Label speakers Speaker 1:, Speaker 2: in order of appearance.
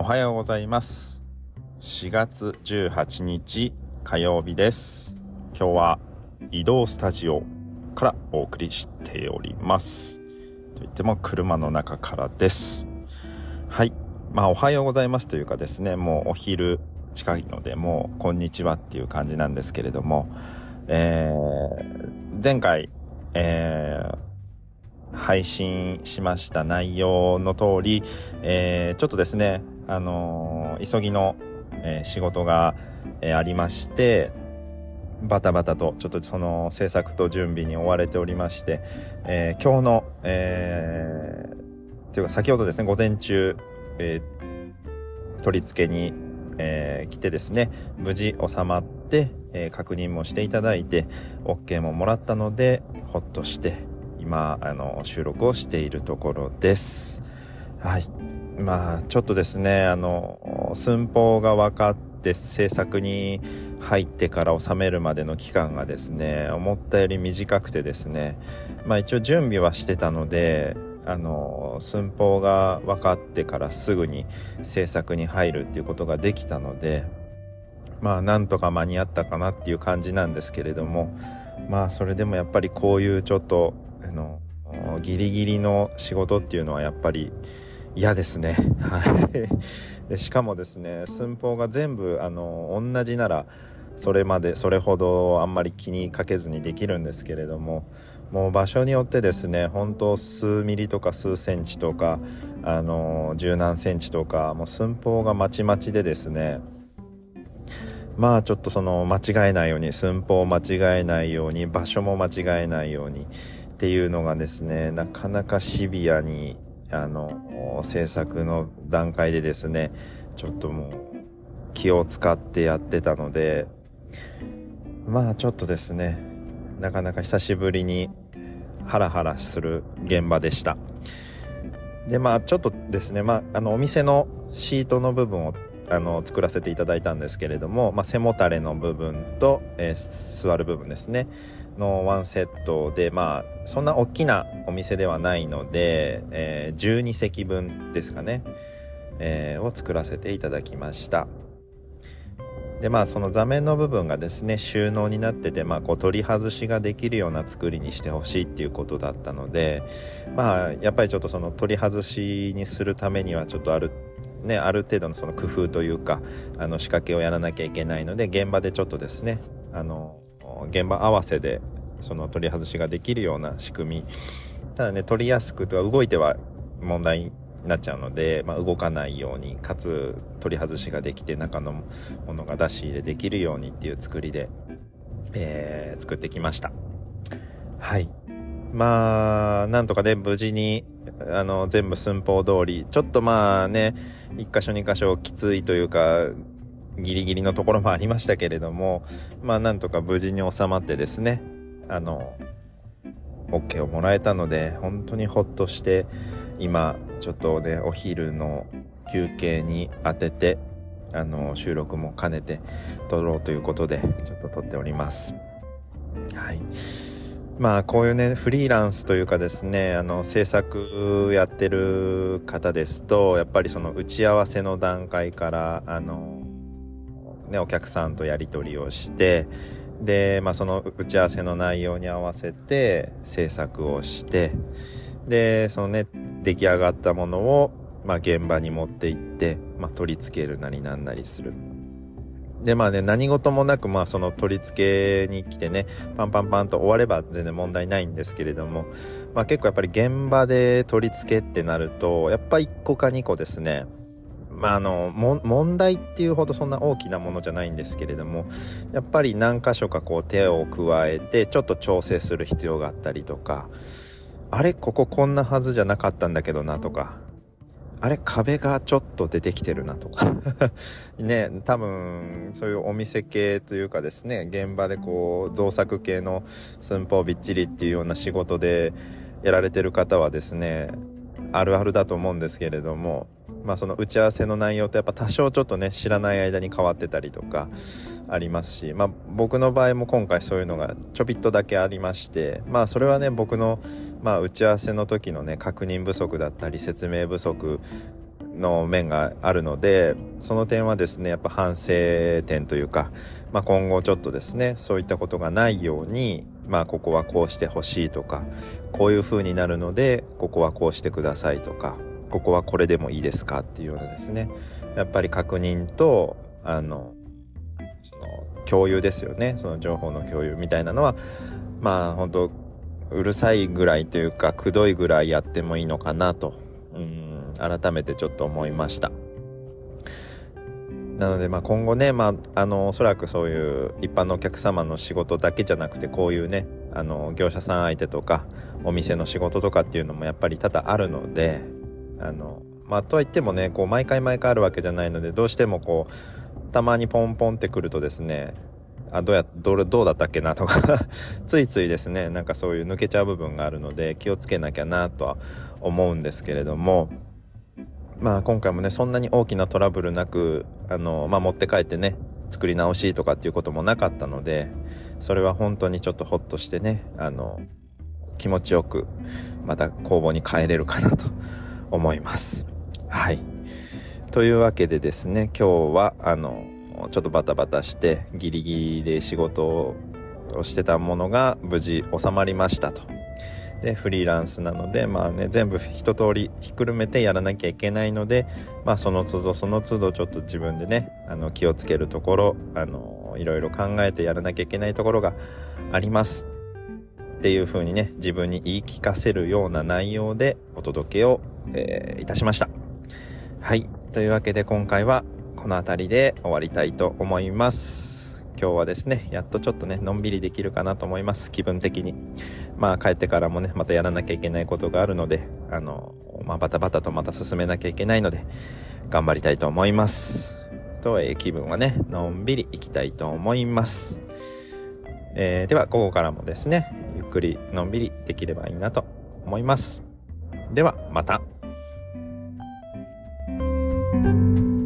Speaker 1: おはようございます。4月18日火曜日です。今日は移動スタジオからお送りしております。といっても車の中からです。はい。まあおはようございますというかですねもうお昼近いのでもうこんにちはっていう感じなんですけれどもえー、前回えー配信しました内容の通り、えー、ちょっとですね、あのー、急ぎの、えー、仕事が、えありまして、バタバタとちょっとその制作と準備に追われておりまして、え今日の、えー、というか先ほどですね、午前中、え取り付けに、え来てですね、無事収まって、え確認もしていただいて、OK ももらったので、ほっとして、今あの収録をしているところです。はい。まあちょっとですねあの寸法が分かって制作に入ってから収めるまでの期間がですね思ったより短くてですねまあ一応準備はしてたのであの寸法が分かってからすぐに制作に入るっていうことができたのでまあなんとか間に合ったかなっていう感じなんですけれどもまあそれでもやっぱりこういうちょっとあのギリギリの仕事っていうのはやっぱり嫌ですね。はい。しかもですね、寸法が全部あの同じならそれまでそれほどあんまり気にかけずにできるんですけれども、もう場所によってですね、本当数ミリとか数センチとかあの十何センチとかもう寸法がまちまちでですね。まあちょっとその間違えないように寸法を間違えないように場所も間違えないようにっていうのがですねなかなかシビアにあの制作の段階でですねちょっともう気を使ってやってたのでまあちょっとですねなかなか久しぶりにハラハラする現場でした。でまあちょっとですねまああのお店のシートの部分をあの作らせていただいたんですけれども、まあ、背もたれの部分と、えー、座る部分ですね。のワンセットでまあそんな大きなお店ではないので、えー、12席分ですかね、えー、を作らせていただきました。でまあその座面の部分がですね収納になってて、まあ、こう取り外しができるような作りにしてほしいっていうことだったのでまあやっぱりちょっとその取り外しにするためにはちょっとあるね、ある程度のその工夫というかあの仕掛けをやらなきゃいけないので現場でちょっとですねあの現場合わせでその取り外しができるような仕組みただね取りやすくとは動いては問題になっちゃうので、まあ、動かないようにかつ取り外しができて中のものが出し入れできるようにっていう作りで、えー、作ってきました。はい。まあなんとかね無事にあの全部寸法通りちょっとまあね1箇所2箇所きついというかギリギリのところもありましたけれども、まあなんとか無事に収まってですね、あの、OK をもらえたので、本当にほっとして、今、ちょっとね、お昼の休憩に当てて、あの、収録も兼ねて撮ろうということで、ちょっと撮っております。はい。まあこういうねフリーランスというかですねあの制作やってる方ですとやっぱりその打ち合わせの段階からあのね、お客さんとやり取りをしてで、まあ、その打ち合わせの内容に合わせて制作をしてでそのね出来上がったものを、まあ、現場に持って行って、まあ、取り付けるなりなんなりする。でまあね何事もなくまあその取り付けに来てねパンパンパンと終われば全然問題ないんですけれどもまあ結構やっぱり現場で取り付けってなるとやっぱ1個か2個ですねまあ、あの問題っていうほどそんな大きなものじゃないんですけれどもやっぱり何箇所かこう手を加えてちょっと調整する必要があったりとかあれこここんなはずじゃなかったんだけどなとかあれ壁がちょっと出てきてるなとか。ね多分そういうお店系というかですね現場でこう造作系の寸法びっちりっていうような仕事でやられてる方はですねあるあるだと思うんですけれどもまあ、その打ち合わせの内容ってやっぱ多少ちょっとね知らない間に変わってたりとかありますし、まあ、僕の場合も今回そういうのがちょびっとだけありましてまあそれはね僕の、まあ、打ち合わせの時のね確認不足だったり説明不足の面があるのでその点はですねやっぱ反省点というか、まあ、今後ちょっとですねそういったことがないようにまあここはこうしてほしいとかこういう風になるのでここはこうしてくださいとかここはこれでもいいですかっていうようなですねやっぱり確認とあのその共有ですよね。その情報の共有みたいなのはまあ本当うるさいぐらいというかくどいぐらいやってもいいのかなと。うん改めてちょっと思いました。なのでまあ今後ね、まあ、あのおそらくそういう一般のお客様の仕事だけじゃなくてこういうねあの業者さん相手とかお店の仕事とかっていうのもやっぱり多々あるのであのまあとはいってもねこう毎回毎回あるわけじゃないのでどうしてもこうたまにポンポンってくるとですねあどうやどれどうだったっけなとか ついついですねなんかそういう抜けちゃう部分があるので気をつけなきゃなとは思うんですけれどもまあ今回もねそんなに大きなトラブルなくあの、まあ、持って帰ってね作り直しとかっていうこともなかったのでそれは本当にちょっとホッとしてねあの気持ちよくまた工房に帰れるかなと思います。はいというわけでですね今日はあのちょっとバタバタしてギリギリで仕事をしてたものが無事収まりましたと。でフリーランスなのでまあね全部一通りひっくるめてやらなきゃいけないのでまあその都度その都度ちょっと自分でねあの気をつけるところあのいろいろ考えてやらなきゃいけないところがあります。っていう風にね自分に言い聞かせるような内容でお届けを、えー、いたしました。はい。というわけで今回はこの辺りで終わりたいと思います。今日はですねやっとちょっとねのんびりできるかなと思います。気分的に。まあ帰ってからもねまたやらなきゃいけないことがあるのであのまあバタバタとまた進めなきゃいけないので頑張りたいと思います。と、えー、気分はねのんびりいきたいと思います。えー、では午後からもですねゆっくりのんびりできればいいなと思います。ではまた。Música